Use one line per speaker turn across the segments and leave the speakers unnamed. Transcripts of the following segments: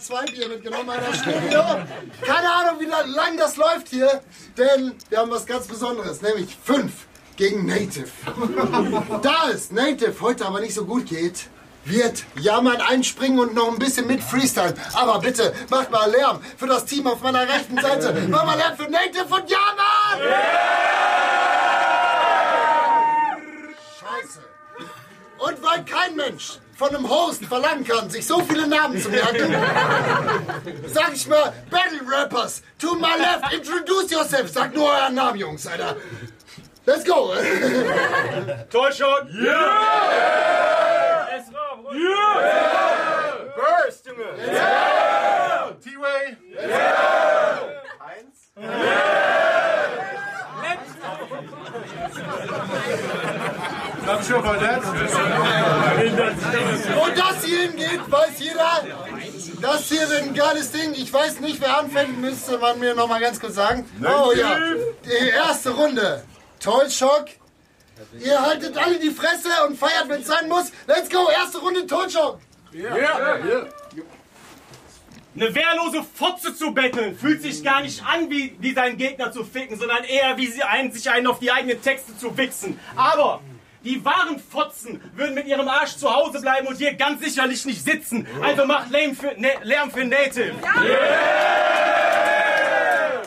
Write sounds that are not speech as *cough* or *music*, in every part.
Zwei Bier mitgenommen, Alter. Studio. Keine Ahnung, wie lang das läuft hier, denn wir haben was ganz Besonderes, nämlich fünf gegen Native. *laughs* Da es Native heute aber nicht so gut geht, wird Jammern einspringen und noch ein bisschen mit Freestyle. Aber bitte, macht mal Lärm für das Team auf meiner rechten Seite. Macht mal Lärm für Native und Jammern! Scheiße. Und weil kein Mensch von einem Host verlangen kann, sich so viele Namen zu merken, sag ich mal, Battle Rappers, to my left, introduce yourself. Sagt nur euren Namen, Jungs, Alter. Let's go.
Tollshot!
Yeah!
Yeah! Burst, Junge!
Yeah!
T-Way!
Yeah!
Eins?
Not sure about that.
Wo das hier hingeht, weiß jeder. Das hier wird ein geiles Ding. Ich weiß nicht, wer anfängt, müsste man mir noch mal ganz kurz sagen. Oh ja, die erste Runde. Toll Schock. Ihr haltet alle die Fresse und feiert, wenn es sein muss. Let's go, erste Runde Toll Schock.
Yeah. Yeah. yeah.
Eine wehrlose Fotze zu betteln fühlt sich gar nicht an, wie, wie seinen Gegner zu ficken, sondern eher wie sie einen, sich einen auf die eigenen Texte zu wichsen. Aber die wahren Fotzen würden mit ihrem Arsch zu Hause bleiben und hier ganz sicherlich nicht sitzen. Also macht Lärm für, ne, Lärm für Native. Yeah.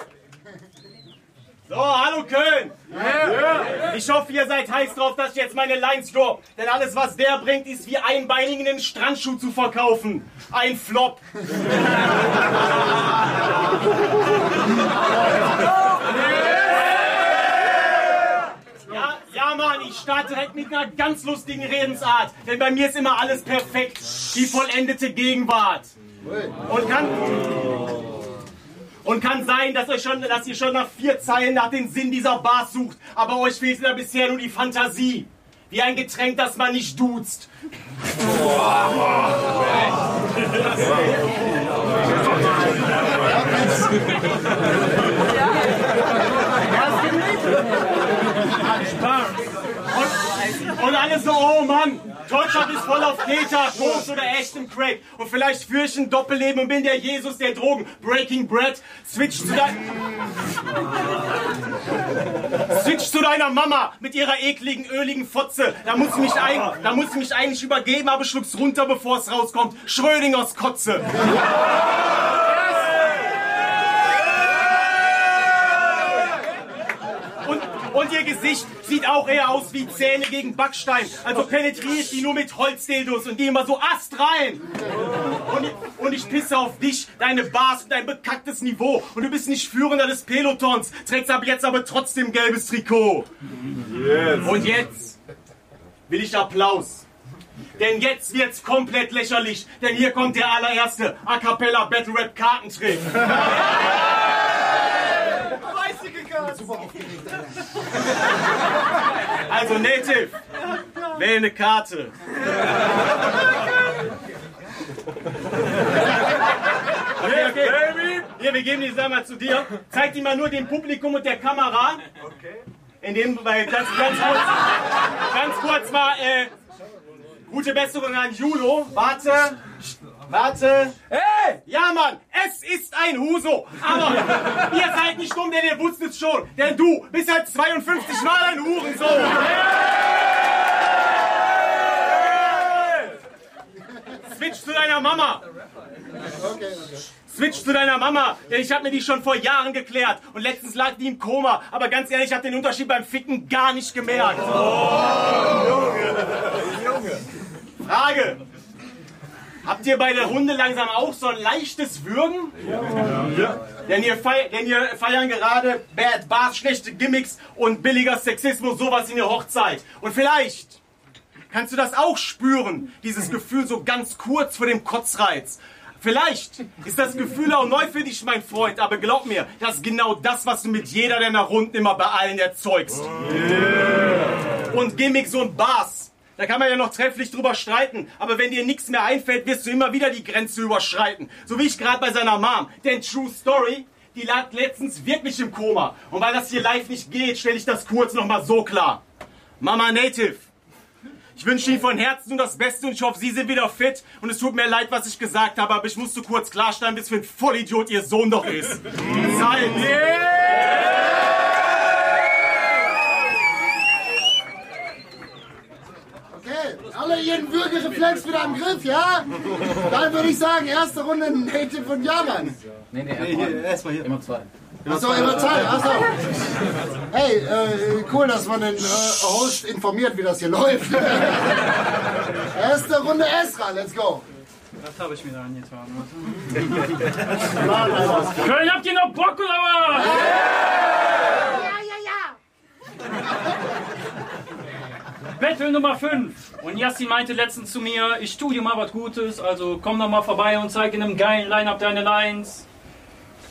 So, hallo Köln! Yeah. Ich hoffe, ihr seid heiß drauf, dass ich jetzt meine Lines drop. Denn alles, was der bringt, ist wie einbeinigen einen Strandschuh zu verkaufen. Ein Flop. *laughs* Ja, ja, Mann, ich starte direkt mit einer ganz lustigen Redensart. Denn bei mir ist immer alles perfekt. Die vollendete Gegenwart. Und kann... Und kann sein, dass, euch schon, dass ihr schon nach vier Zeilen nach dem Sinn dieser Bars sucht, aber euch fehlt da bisher nur die Fantasie. Wie ein Getränk, das man nicht duzt. *laughs* Und, alle so, oh Mann, Deutschland ist voll auf Keter, Koks oder echtem Crack. Und vielleicht führe ich ein Doppelleben und bin der Jesus der Drogen. Breaking Bread, switch zu deiner... Switch zu deiner Mama mit ihrer ekligen, öligen Fotze. Da muss sie mich, ein, da muss sie mich eigentlich übergeben, aber schluck's runter, bevor es rauskommt. Schrödingers Kotze. Und ihr Gesicht sieht auch eher aus wie Zähne gegen Backstein. Also penetriere ich die nur mit Holzdildos und die immer so astrein. Und, ich, und ich pisse auf dich, deine Bars und dein bekacktes Niveau. Und du bist nicht Führender des Pelotons, trägst ab jetzt aber trotzdem gelbes Trikot. Yes. Und jetzt will ich Applaus. Denn jetzt wird's komplett lächerlich. Denn hier kommt der allererste A Cappella Battle Rap Kartentrick. Super aufgeregt, *laughs* Also Native, wähle eine Karte. Okay, okay. Hier, wir geben die Sache zu dir. Zeig die mal nur dem Publikum und der Kamera. Okay. In dem, weil ganz, ganz kurz, ganz kurz mal, äh, gute Besserung an Julo. Warte. Warte. Hey! Ja, Mann, es ist ein Huso. Aber *laughs* ihr seid nicht dumm, denn ihr wusstet es schon. Denn du bist halt 52 Mal ein Hurensohn. Hey! Switch zu deiner Mama. Switch zu deiner Mama, denn ich habe mir die schon vor Jahren geklärt. Und letztens lag die im Koma. Aber ganz ehrlich, ich habe den Unterschied beim Ficken gar nicht gemerkt. Oh. Junge. Junge. Habt ihr bei der Runde langsam auch so ein leichtes Würgen? Ja. ja. Denn, ihr denn ihr feiern gerade Bad Bars, schlechte Gimmicks und billiger Sexismus, sowas in der Hochzeit. Und vielleicht kannst du das auch spüren, dieses Gefühl so ganz kurz vor dem Kotzreiz. Vielleicht ist das Gefühl auch neu für dich, mein Freund, aber glaub mir, das ist genau das, was du mit jeder deiner Runden immer bei allen erzeugst. Yeah. Und Gimmicks und Bars da kann man ja noch trefflich drüber streiten. Aber wenn dir nichts mehr einfällt, wirst du immer wieder die Grenze überschreiten. So wie ich gerade bei seiner Mom. Denn True Story, die lag letztens wirklich im Koma. Und weil das hier live nicht geht, stelle ich das kurz nochmal so klar. Mama Native, Ich wünsche Ihnen von Herzen nur das Beste und ich hoffe, Sie sind wieder fit. Und es tut mir leid, was ich gesagt habe, aber ich musste kurz klarstellen, bis für ein Vollidiot Ihr Sohn doch ist. *laughs* Zeit!
Okay, Würgereflex wieder im Griff, ja? Dann würde ich sagen, erste Runde Native und Jaman.
Nee, nee, erstmal hier. Immer zwei.
Achso, immer Zeit, achso. Hey, äh, cool, dass man den äh, Host informiert, wie das hier läuft. *laughs* Erste Runde Esra, let's go.
Was habe ich mir da angetan? Köln, habt ihr noch Bock oder was? Battle Nummer 5. Und Yassin meinte letztens zu mir, ich tu dir mal was Gutes, also komm doch mal vorbei und zeig in einem geilen Line-Up deine Lines.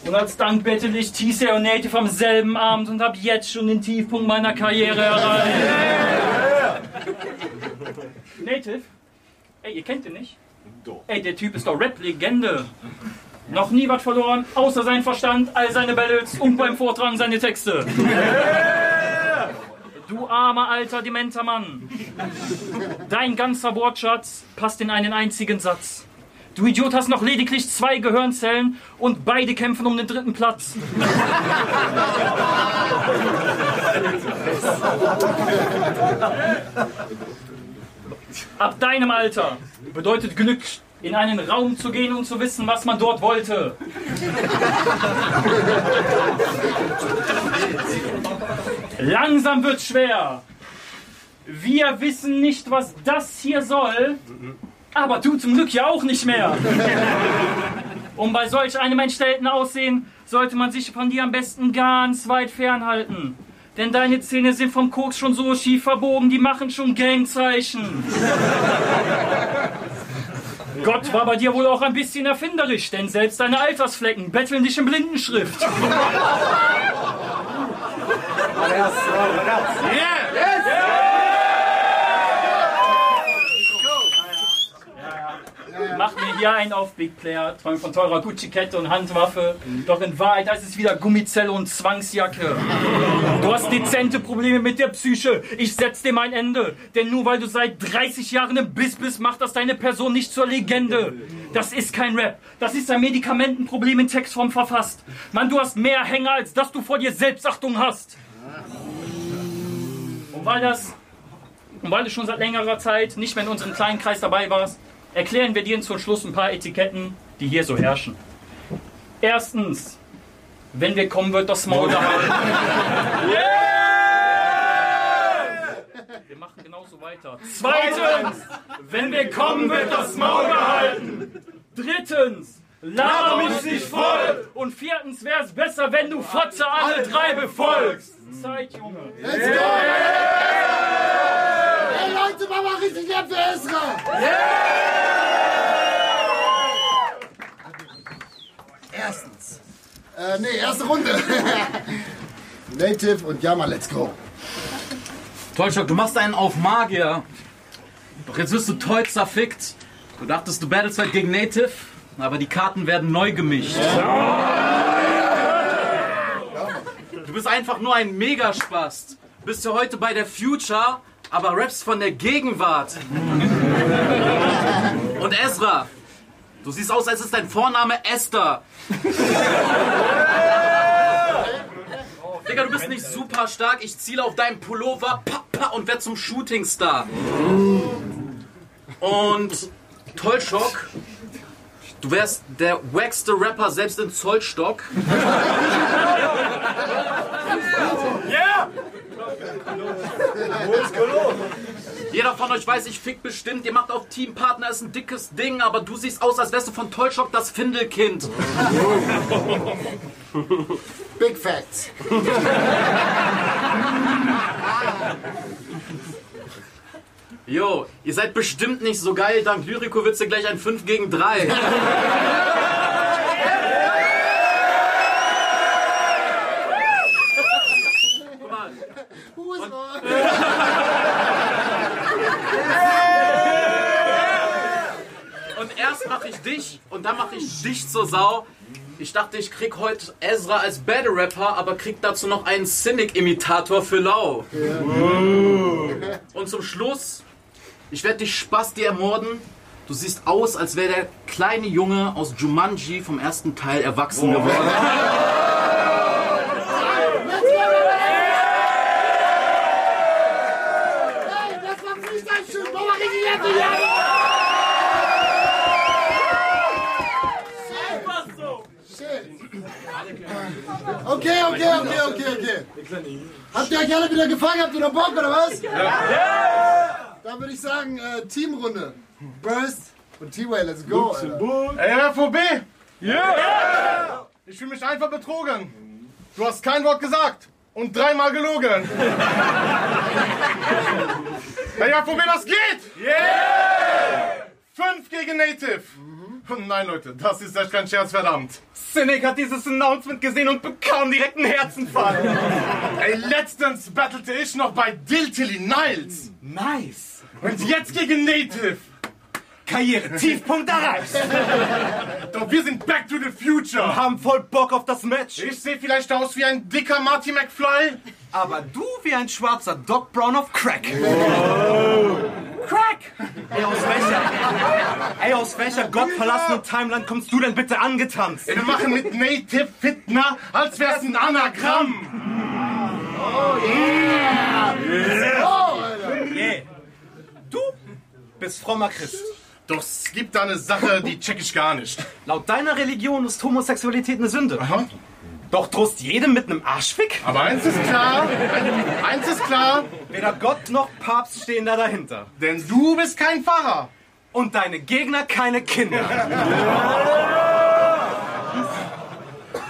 Und als Dank bettel ich TC und Native am selben Abend und hab jetzt schon den Tiefpunkt meiner Karriere erreicht. *laughs* Native? Ey, ihr kennt ihn nicht? Ey, der Typ ist doch Rap-Legende. Noch nie was verloren, außer sein Verstand, all seine Battles und beim Vortragen seine Texte. Du *laughs* armer alter dementer Mann. Dein ganzer Wortschatz passt in einen einzigen Satz. Du Idiot hast noch lediglich zwei Gehirnzellen und beide kämpfen um den dritten Platz. Ab deinem Alter bedeutet Glück, in einen Raum zu gehen und zu wissen, was man dort wollte. Langsam wird schwer. Wir wissen nicht, was das hier soll, aber du zum Glück ja auch nicht mehr. Und *laughs* bei solch einem entstellten Aussehen sollte man sich von dir am besten ganz weit fernhalten. Denn deine Zähne sind vom Koks schon so schief verbogen, die machen schon Gangzeichen. *laughs* Gott war bei dir wohl auch ein bisschen erfinderisch, denn selbst deine Altersflecken betteln dich in Blindenschrift. *laughs* Mach mir hier einen auf Big Player, träum von teurer Gucci-Kette und Handwaffe. Doch in Wahrheit, ist wieder Gummizelle und Zwangsjacke. Du hast dezente Probleme mit der Psyche. Ich setz dem ein Ende. Denn nur weil du seit 30 Jahren im Biss bist, macht das deine Person nicht zur Legende. Das ist kein Rap. Das ist ein Medikamentenproblem in Textform verfasst. Mann, du hast mehr Hänger, als dass du vor dir Selbstachtung hast. Und weil das, und weil du schon seit längerer Zeit nicht mehr in unserem kleinen Kreis dabei warst, erklären wir dir zum Schluss ein paar Etiketten, die hier so herrschen. Erstens, wenn wir kommen, wird das Maul gehalten. *laughs* Wir machen genauso weiter. Zweitens, wenn wir kommen, wird das Maul gehalten. Drittens, laber mich nicht voll. Und viertens, wäre es besser, wenn du Fotze alle drei befolgst. Zeit, Junge.
Let's go! Hey Leute, mach mal richtig Lärm für Esra! Erstens. Äh, nee, erste Runde. *laughs* Native und Yama, let's go.
Tollschock, du machst einen auf Magier. Doch jetzt wirst du toll zerfickt. Du dachtest, du battlest halt gegen Native, aber die Karten werden neu gemischt. Du bist einfach nur ein Megaspast. Bist ja heute bei der Future, aber rappst von der Gegenwart. Und Ezra, du siehst aus, als ist dein Vorname Esther. Digga, du bist nicht super stark. Ich ziele auf deinen Pullover pa, und werde zum Shootingstar. Und Tollschock, du wärst der wackste Rapper selbst in Zollstock. *laughs* Jeder von euch weiß, ich fick bestimmt. Ihr macht auf Teampartner, ist ein dickes Ding, aber du siehst aus, als wärst du von Tollschock das Findelkind. *laughs*
Big Facts. *laughs*
Jo, ihr seid bestimmt nicht so geil. Dank Lyrico wird's dir gleich ein 5 gegen 3. *laughs* Guck mal,
on? *laughs*
Und erst mache ich dich und dann mache ich dich zur Sau. Ich dachte, ich krieg heute Ezra als Battle Rapper, aber krieg dazu noch einen Cynic-Imitator für Lau. Und zum Schluss Ich werde dich Spasti ermorden. Du siehst aus, als wäre der kleine Junge aus Jumanji vom ersten Teil erwachsen geworden.
Hier. Shit. Okay, okay, okay, okay, okay. Habt ihr euch alle wieder gefangen? Habt ihr noch Bock oder was? Ja. Dann würde ich sagen, äh, Teamrunde. Burst und T-Way, let's go. Alter.
Ey, FOB! Ja! Ich fühle mich einfach betrogen. Du hast kein Wort gesagt und dreimal gelogen. *laughs* Hey, FOB, was geht? Yeah! Fünf gegen Native. Und nein, Leute, das ist echt kein Scherz, verdammt.
Cynic hat dieses Announcement gesehen und bekam direkt einen Herzinfarkt.
Ey, letztens battelte ich noch bei Diltily Niles.
Nice.
Und jetzt gegen Native.
Karriere, Tiefpunkt erreicht.
Doch wir sind back to the future.
Haben voll Bock auf das Match.
Ich sehe vielleicht aus wie ein dicker Marty McFly.
Aber du wie ein schwarzer Doc Brown auf Crack. Crack! Ey, aus welcher, ey, aus welcher gottverlassenen Timeline kommst du denn bitte angetanzt?
Wir machen mit Native Fitner, als wär's ein Anagramm.
Yeah. Du bist frommer Christ.
Doch es gibt da eine Sache, die check ich gar nicht.
Laut deiner Religion ist Homosexualität eine Sünde.
Aha.
Doch drohst jedem mit einem Arschfick?
Aber eins ist klar, eins ist klar,
Weder Gott noch Papst stehen da dahinter.
denn du bist kein Pfarrer.
Und deine Gegner keine Kinder.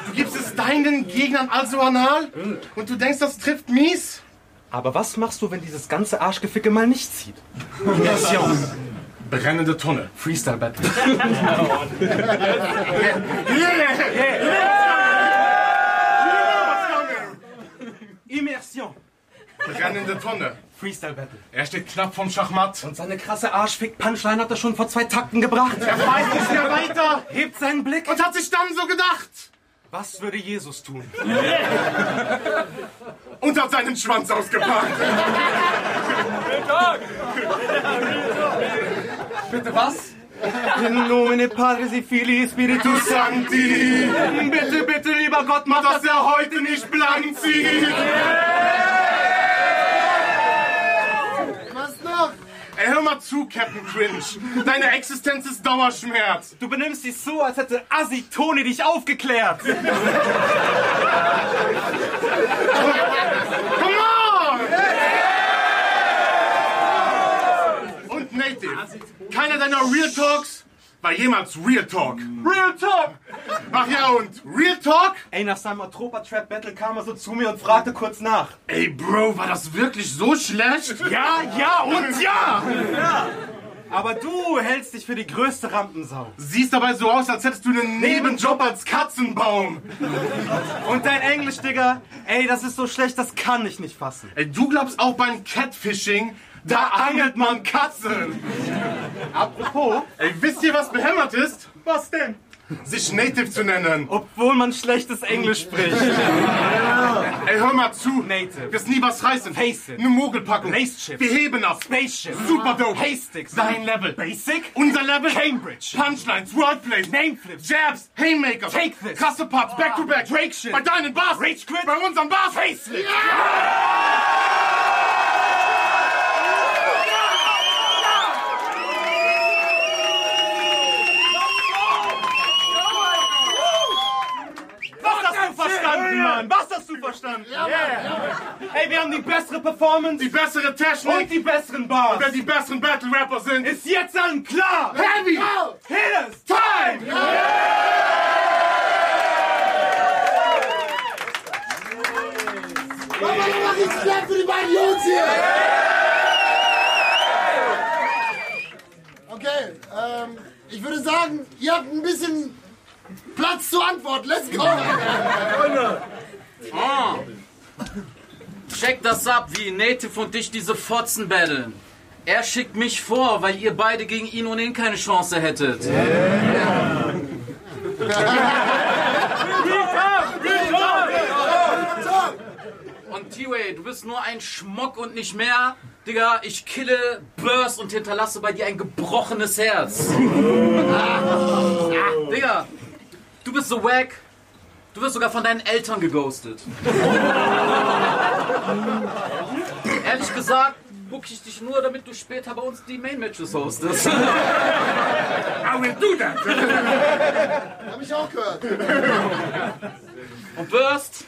Du gibst es deinen Gegnern also anal? Und du denkst, das trifft mies?
Aber was machst du, wenn dieses ganze Arschgeficke mal nicht zieht? *laughs* Immersion.
Brennende Tonne.
Freestyle Battle. Immersion.
Brennende Tonne.
Freestyle Battle.
Er steht knapp vom Schachmatt.
Und seine krasse Arschfick-Punchline hat er schon vor zwei Takten gebracht.
Er weiß nicht mehr weiter
hebt seinen Blick.
und hat sich dann so gedacht.
Was würde Jesus tun? *laughs*
Und hat seinen Schwanz ausgepackt.
Bitte was? In nomine Padre, si Fili, Spiritus
Santi,
Bitte, bitte, lieber Gott, mach
dass er heute nicht blank zieht.
Was noch?
Ey, hör mal zu, Captain Cringe. Deine Existenz ist Dauerschmerz.
Du benimmst dich so, als hätte Assi Toni dich aufgeklärt.
Come on! Und Native, keiner deiner Real Talks war jemals Real Talk.
Real Talk!
Ach ja, und Real Talk?
Ey, nach seinem Atropa-Trap-Battle kam er so zu mir und fragte kurz nach.
Ey, Bro, war das wirklich so schlecht?
Ja, ja und ja! Aber du hältst dich für die größte Rampensau.
Siehst dabei so aus, als hättest du einen Nebenjob als Katzenbaum.
Und dein Englisch, Digga, ey, das ist so schlecht, das kann ich nicht fassen.
Ey, du glaubst auch beim Catfishing, da angelt man Katzen.
Apropos,
Ey, wisst ihr, was behämmert ist?
was denn?
Sich Native zu nennen.
Obwohl man schlechtes Englisch spricht.
Ey, hör mal zu.
Native.
Wirst nie was reißen.
Face it.
Eine Mogelpackung.
Lace-Chips.
Wir heben ab.
Spaceship.
Super dope.
Haystix.
Dein Level.
Basic.
Unser Level.
Cambridge.
Punchlines, Wordplays,
Nameflips.
Jabs, Haymakers.
Take this.
Krasse Parts, back to back.
Drake shit.
Bei deinen Bars.
Rage Quit.
Bei unseren Bars.
Facelift. Was Mann? Was hast du verstanden? Yeah. Ey, wir haben die bessere Performance
Die bessere Technik.
und die besseren Bars.
Wer die besseren Battle Rapper sind.
Ist jetzt allen klar?
Heavy.
Hit us! Time!
Mach mal nochmal richtig Platz für die beiden Jungs hier. Okay, ähm, ich würde sagen, ihr habt ein bisschen Platz zur Antwort. Let's go.
Check das ab, wie Native und dich diese Fotzen battlen. Er schickt mich vor, weil ihr beide gegen ihn ohnehin keine Chance hättet. Und T-Way, du bist nur ein Schmock und nicht mehr. Digga, ich kille Burst und hinterlasse bei dir ein gebrochenes Herz. *laughs* Digga, du bist so wack. Du wirst sogar von deinen Eltern geghostet. *laughs* Ehrlich gesagt, book ich dich nur, damit du später bei uns die Main-Matches hostest.
I will do that. *laughs*
Hab ich auch gehört.
Und Burst,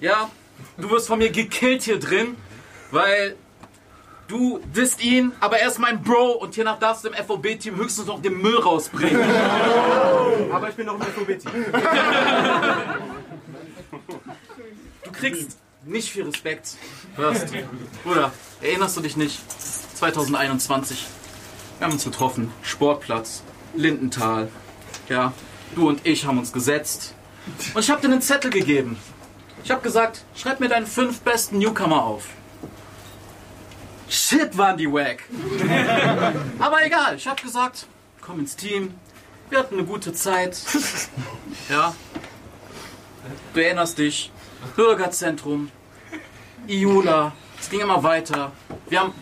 ja, du wirst von mir gekillt hier drin, weil du disst ihn, aber er ist mein Bro und hiernach darfst du im FOB-Team höchstens noch den Müll rausbringen. *laughs*
Aber ich bin noch im FOB-Team.
Du kriegst nicht viel Respekt. Burst. Bruder, erinnerst du dich nicht? 2021. Wir haben uns getroffen. Sportplatz, Lindenthal. Ja, du und ich haben uns gesetzt. Und ich habe dir einen Zettel gegeben. Ich habe gesagt, schreib mir deine fünf besten Newcomer auf. Shit, waren die wack. *laughs* Aber egal, ich habe gesagt, komm ins Team. Wir hatten eine gute Zeit. *laughs* Ja. Du erinnerst dich. Bürgerzentrum. Iula. Es ging immer weiter. Wir haben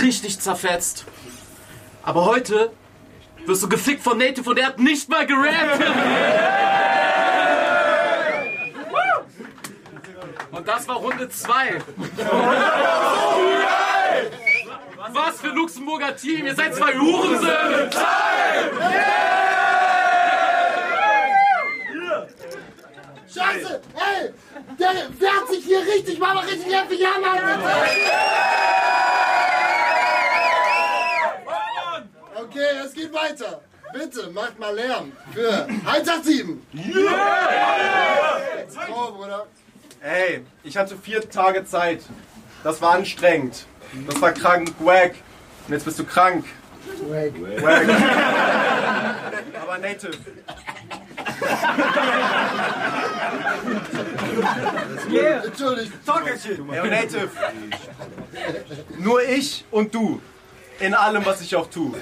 richtig zerfetzt. Aber heute wirst du gefickt von Native und er hat nicht mal gerappt. *laughs* Und das war Runde 2. Was für Luxemburger Team? Ihr seid zwei Hurensöhne!
Scheiße! Ey! Der wehrt sich hier richtig, mal richtig heftig an, Mann, bitte! Okay, es geht weiter. Bitte, macht mal Lärm für 187. Let's go, Bruder.
Ey, ich hatte vier Tage Zeit. Das war anstrengend. Das war krank, wack. Und jetzt bist du krank. Wack. *laughs* Aber Native.
Entschuldigt.
Ey, und Native. Nur ich und du. In allem, was ich auch tue.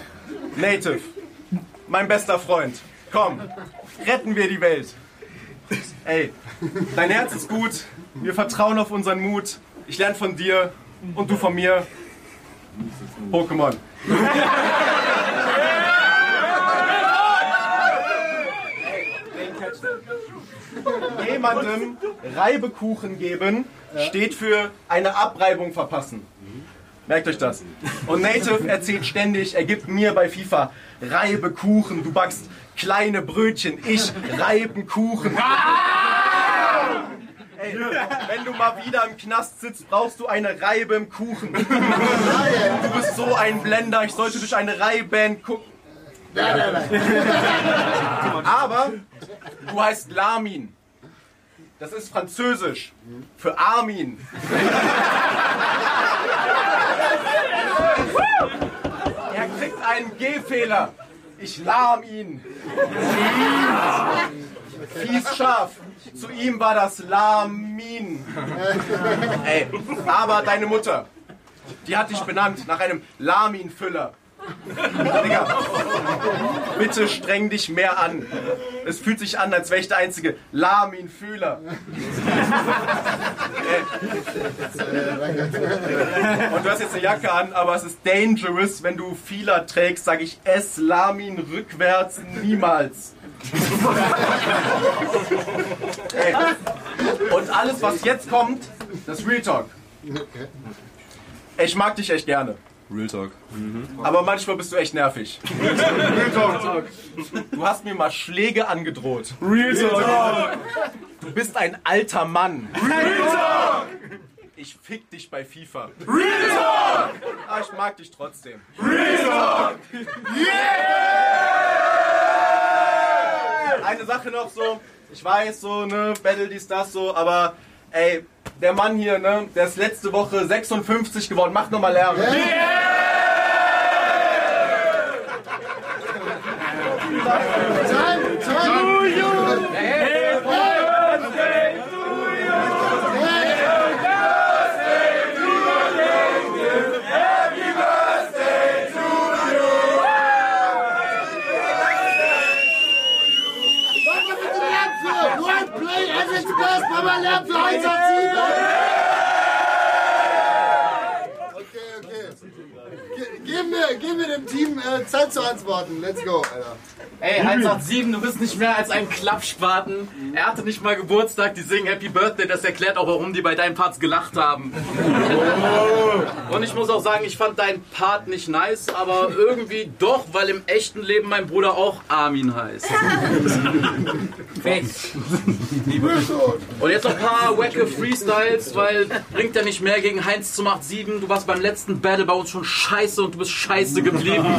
Native. Mein bester Freund. Komm. Retten wir die Welt. Ey, dein Herz ist gut. Wir vertrauen auf unseren Mut. Ich lerne von dir und du von mir. Pokémon. Jemandem Reibekuchen geben steht für eine Abreibung verpassen. Merkt euch das. Und Native erzählt ständig, er gibt mir bei FIFA Reibekuchen. Du backst kleine Brötchen, ich reiben Kuchen. *laughs* Ey, wenn du mal wieder im Knast sitzt, brauchst du eine Reibe im Kuchen. *laughs* Du bist so ein Blender, ich sollte durch eine Reiben gucken.
Nein, nein, nein.
Aber du heißt Lamin. Das ist Französisch für Armin. *laughs* Er kriegt einen G-Fehler. Ich lahm ihn. Fies scharf. Zu ihm war das Lamin. *laughs* Ey, aber deine Mutter, die hat dich benannt nach einem Laminfüller. Digga, bitte streng dich mehr an. Es fühlt sich an, als wäre ich der einzige Laminfühler. Und du hast jetzt eine Jacke an, aber es ist dangerous, wenn du Fieler trägst, sage ich es Lamin rückwärts niemals. Ey. Und alles, was jetzt kommt, das Real Talk. Ich mag dich echt gerne.
Real Talk.
Aber manchmal bist du echt nervig. Real Talk. Du hast mir mal Schläge angedroht. Real Talk. Du bist ein alter Mann. Real Talk. Ich fick dich bei FIFA. Real Talk. Aber ich mag dich trotzdem. Real Talk. Yeah. *laughs* Eine Sache noch so. Ich weiß so, ne, Battle dies, das so, aber ey, der Mann hier, ne, der ist letzte Woche 56 geworden. Macht nochmal Lärm.
Time, time. Mach mal bitte Lärm für World Play Evans Best, mach mal Lärm für 187. Gib mir, gib mir dem Team äh, Zeit zu antworten. Let's go, Alter.
Ey, 187, du bist nicht mehr als ein Klappspaten. Er hatte nicht mal Geburtstag, die singen Happy Birthday. Das erklärt auch, warum die bei deinen Parts gelacht haben. Und ich muss auch sagen, ich fand deinen Part nicht nice, aber irgendwie doch, weil im echten Leben mein Bruder auch Armin heißt. Und jetzt noch ein paar wacke Freestyles, weil bringt ja nicht mehr gegen Heinz zum 87. Du warst beim letzten Battle bei uns schon scheiße und du bist scheiße geblieben.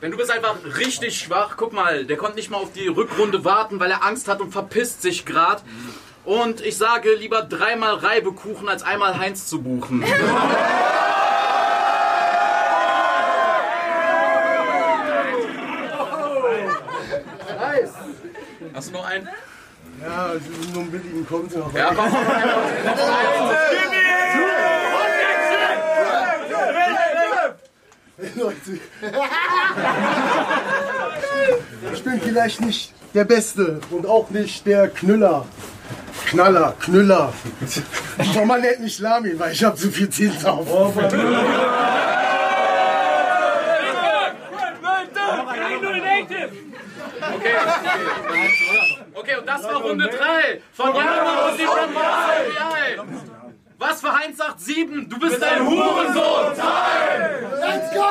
Wenn du bist einfach richtig schwach, guck mal, der konnte nicht mal auf die Rückrunde warten, weil er Angst hat und verpisst sich grad. Und ich sage lieber dreimal Reibekuchen als einmal Heinz zu buchen. *laughs* Hast du noch einen?
Ja, nur einen billigen kommt noch.
Ja, komm. *laughs*
Leute. *laughs* Ich bin vielleicht nicht der Beste und auch nicht der Knüller. Knaller, Knüller. Aber man nennt mich Lamin, weil ich habe zu viel Tint auf.
Okay, und das war Runde 3 von Jana und die FBI. Was für Heinz sagt 7? Du bist ein Hurensohn!
Let's go!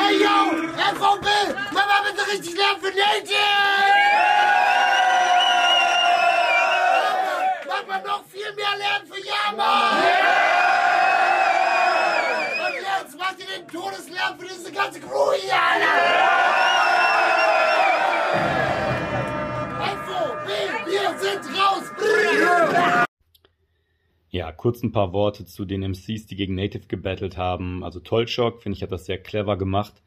Hey yo, FVB, Mama bitte richtig lernen für Native! Mach mal noch viel mehr lernen für Yama! Und jetzt macht ihr den Todeslärm für diese ganze Crew hier, Alter!
Ja, kurz ein paar Worte zu den MCs, die gegen Native gebattelt haben. Also Tollshock, finde ich, hat das sehr clever gemacht.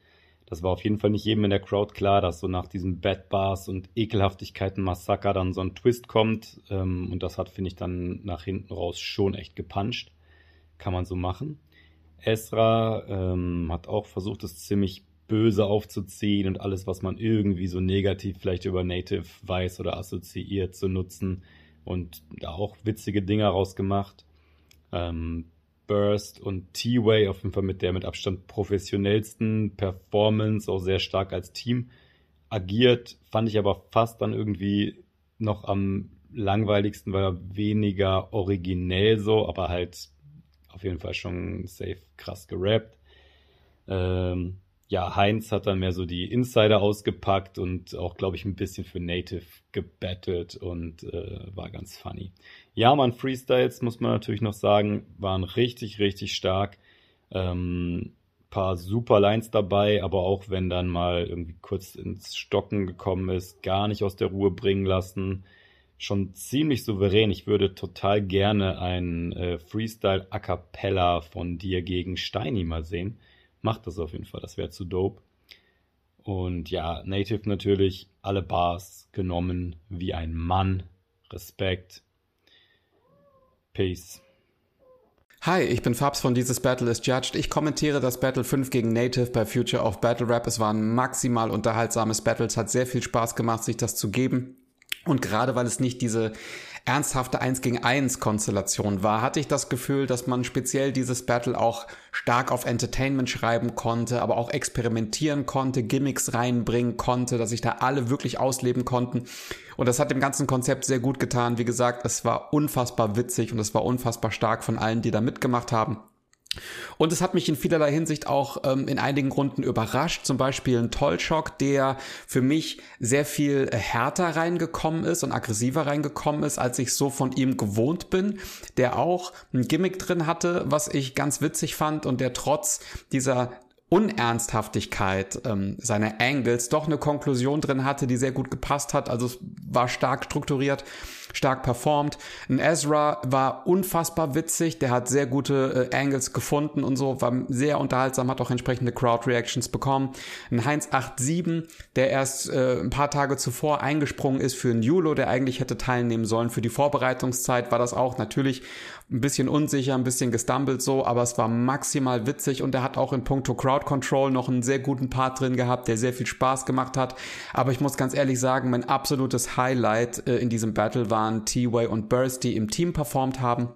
Das war auf jeden Fall nicht jedem in der Crowd klar, dass so nach diesem Bad Bars und Ekelhaftigkeiten Massaker dann so ein Twist kommt. Ähm, und das hat, finde ich, dann nach hinten raus schon echt gepuncht. Kann man so machen. Esra ähm, hat auch versucht, es ziemlich böse aufzuziehen und alles, was man irgendwie so negativ vielleicht über Native weiß oder assoziiert, zu nutzen und da auch witzige Dinge rausgemacht. Ähm, Burst und T-Way auf jeden Fall mit der mit Abstand professionellsten Performance, auch sehr stark als Team agiert, fand ich aber fast dann irgendwie noch am langweiligsten, weil er weniger originell so, aber halt auf jeden Fall schon safe krass gerappt. Ähm, ja, Heinz hat dann mehr so die Insider ausgepackt und auch, glaube ich, ein bisschen für Native gebettelt und äh, war ganz funny. Ja, man, Freestyles, muss man natürlich noch sagen, waren richtig, richtig stark. Ähm, paar super Lines dabei, aber auch wenn dann mal irgendwie kurz ins Stocken gekommen ist, gar nicht aus der Ruhe bringen lassen. Schon ziemlich souverän. Ich würde total gerne ein äh, Freestyle A Cappella von dir gegen Steini mal sehen. Macht das auf jeden Fall, das wäre zu dope. Und ja, Native natürlich alle Bars genommen wie ein Mann. Respekt. Peace.
Hi, ich bin Fabs von Dieses Battle is Judged. Ich kommentiere das Battle 5 gegen Native bei Future of Battle Rap. Es war ein maximal unterhaltsames Battle. Es hat sehr viel Spaß gemacht, sich das zu geben. Und gerade weil es nicht diese ernsthafte 1 gegen 1 Konstellation war, hatte ich das Gefühl, dass man speziell dieses Battle auch stark auf Entertainment schreiben konnte, aber auch experimentieren konnte, Gimmicks reinbringen konnte, dass sich da alle wirklich ausleben konnten. Und das hat dem ganzen Konzept sehr gut getan. Wie gesagt, es war unfassbar witzig und es war unfassbar stark von allen, die da mitgemacht haben. Und es hat mich in vielerlei Hinsicht auch ähm, in einigen Runden überrascht. Zum Beispiel ein Tollshock, der für mich sehr viel äh, härter reingekommen ist und aggressiver reingekommen ist, als ich so von ihm gewohnt bin. Der auch ein Gimmick drin hatte, was ich ganz witzig fand und der trotz dieser Unernsthaftigkeit ähm, seiner Angles doch eine Konklusion drin hatte, die sehr gut gepasst hat. Also es war stark strukturiert. Stark performt. Ein Ezra war unfassbar witzig, der hat sehr gute äh, Angles gefunden und so, war sehr unterhaltsam, hat auch entsprechende Crowd-Reactions bekommen. Ein Heinz 87, der erst äh, ein paar Tage zuvor eingesprungen ist für einen Julo, der eigentlich hätte teilnehmen sollen. Für die Vorbereitungszeit war das auch natürlich ein bisschen unsicher, ein bisschen gestumbled so, aber es war maximal witzig und er hat auch in puncto Crowd Control noch einen sehr guten Part drin gehabt, der sehr viel Spaß gemacht hat. Aber ich muss ganz ehrlich sagen, mein absolutes Highlight äh, in diesem Battle waren T-Way und Burst, die im Team performt haben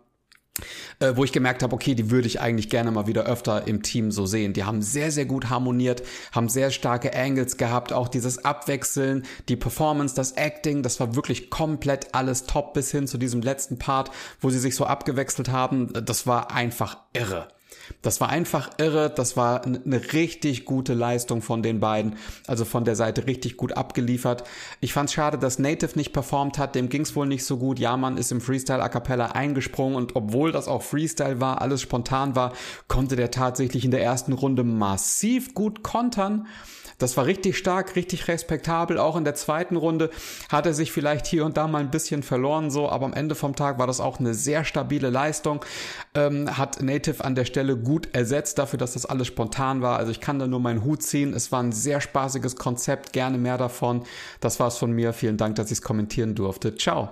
äh, wo ich gemerkt habe, okay, die würde ich eigentlich gerne mal wieder öfter im Team so sehen. Die haben sehr, sehr gut harmoniert, haben sehr starke Angles gehabt, auch dieses Abwechseln, die Performance, das Acting, das war wirklich komplett alles top bis hin zu diesem letzten Part, wo sie sich so abgewechselt haben. Das war einfach irre. Das war einfach irre. Das war eine richtig gute Leistung von den beiden. Also von der Seite richtig gut abgeliefert. Ich fand es schade, dass Native nicht performt hat. Dem ging es wohl nicht so gut. Ja, man ist im Freestyle A Cappella eingesprungen und obwohl das auch Freestyle war, alles spontan war, konnte der tatsächlich in der ersten Runde massiv gut kontern. Das war richtig stark, richtig respektabel. Auch in der zweiten Runde hat er sich vielleicht hier und da mal ein bisschen verloren, so, aber am Ende vom Tag war das auch eine sehr stabile Leistung. Ähm, hat Native an der Stelle gut ersetzt dafür, dass das alles spontan war. Also ich kann da nur meinen Hut ziehen. Es war ein sehr spaßiges Konzept, gerne mehr davon. Das war's von mir. Vielen Dank, dass ich es kommentieren durfte. Ciao.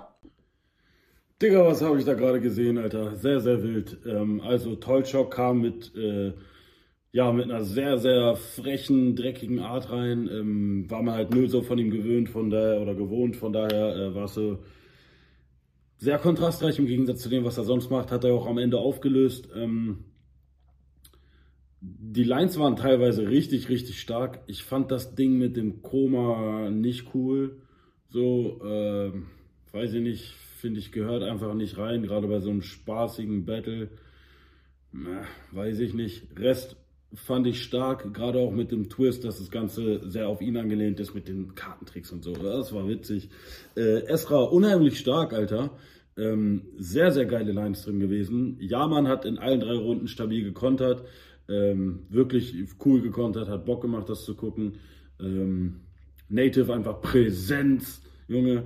Digga, was habe ich da gerade gesehen, Alter? Sehr, sehr wild. Ähm, also Tollschock kam mit äh, ja, mit einer sehr, sehr frechen, dreckigen Art rein. Ähm, war man halt null so von ihm gewöhnt, von daher, oder gewohnt, von daher äh, war es so sehr kontrastreich im Gegensatz zu dem, was er sonst macht, hat er auch am Ende aufgelöst. Ähm, die Lines waren teilweise richtig, richtig stark. Ich fand das Ding mit dem Koma nicht cool. So, äh, weiß ich nicht, finde ich, gehört einfach nicht rein, gerade bei so einem spaßigen Battle. Na, weiß ich nicht. Rest fand ich stark, gerade auch mit dem Twist, dass das Ganze sehr auf ihn angelehnt ist mit den Kartentricks und so. Das war witzig. Äh, Esra unheimlich stark, Alter. Ähm, sehr, sehr geile Lines drin gewesen. Jaman hat in allen drei Runden stabil gekontert. Ähm, wirklich cool gekontert, hat Bock gemacht, das zu gucken. Ähm, Native einfach Präsenz, Junge.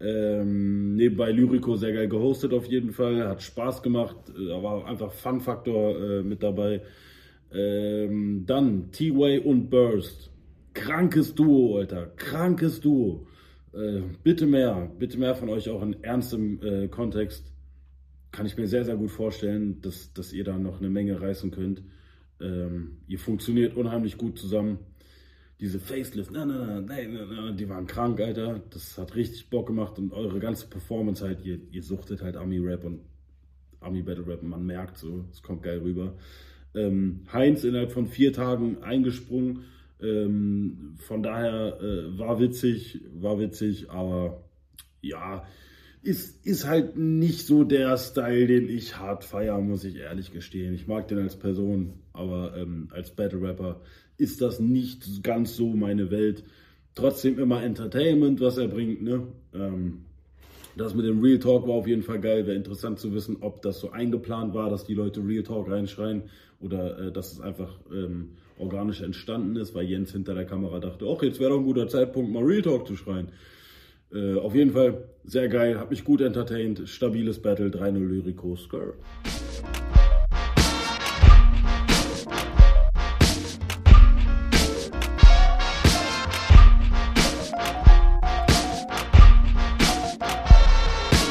Ähm, nebenbei Lyrico sehr geil gehostet auf jeden Fall, hat Spaß gemacht, da war einfach Fun-Faktor äh, mit dabei. Ähm, dann T-Way und Burst. Krankes Duo, Alter. Krankes Duo. Äh, bitte mehr, bitte mehr von euch auch in ernstem äh, Kontext. Kann ich mir sehr, sehr gut vorstellen, dass, dass ihr da noch eine Menge reißen könnt. Ähm, ihr funktioniert unheimlich gut zusammen. Diese Facelift, na, na, na, na, na, die waren krank, Alter. Das hat richtig Bock gemacht und eure ganze Performance halt, ihr, ihr suchtet halt Ami-Rap und Ami-Battle-Rap. Man merkt so, es kommt geil rüber. Ähm, Heinz innerhalb von vier Tagen eingesprungen. Ähm, von daher äh, war witzig, war witzig, aber ja, ist, ist halt nicht so der Style, den ich hart feiere, muss ich ehrlich gestehen. Ich mag den als Person, aber ähm, als Battle Rapper ist das nicht ganz so meine Welt. Trotzdem immer Entertainment, was er bringt, ne? Ähm, das mit dem Real Talk war auf jeden Fall geil. Wäre interessant zu wissen, ob das so eingeplant war, dass die Leute Real Talk reinschreien oder äh, dass es einfach ähm, organisch entstanden ist, weil Jens hinter der Kamera dachte, ach, jetzt wäre doch ein guter Zeitpunkt, mal Real Talk zu schreien. Äh, auf jeden Fall sehr geil, hat mich gut entertained, stabiles Battle, 3-0 Lyrico, Skr.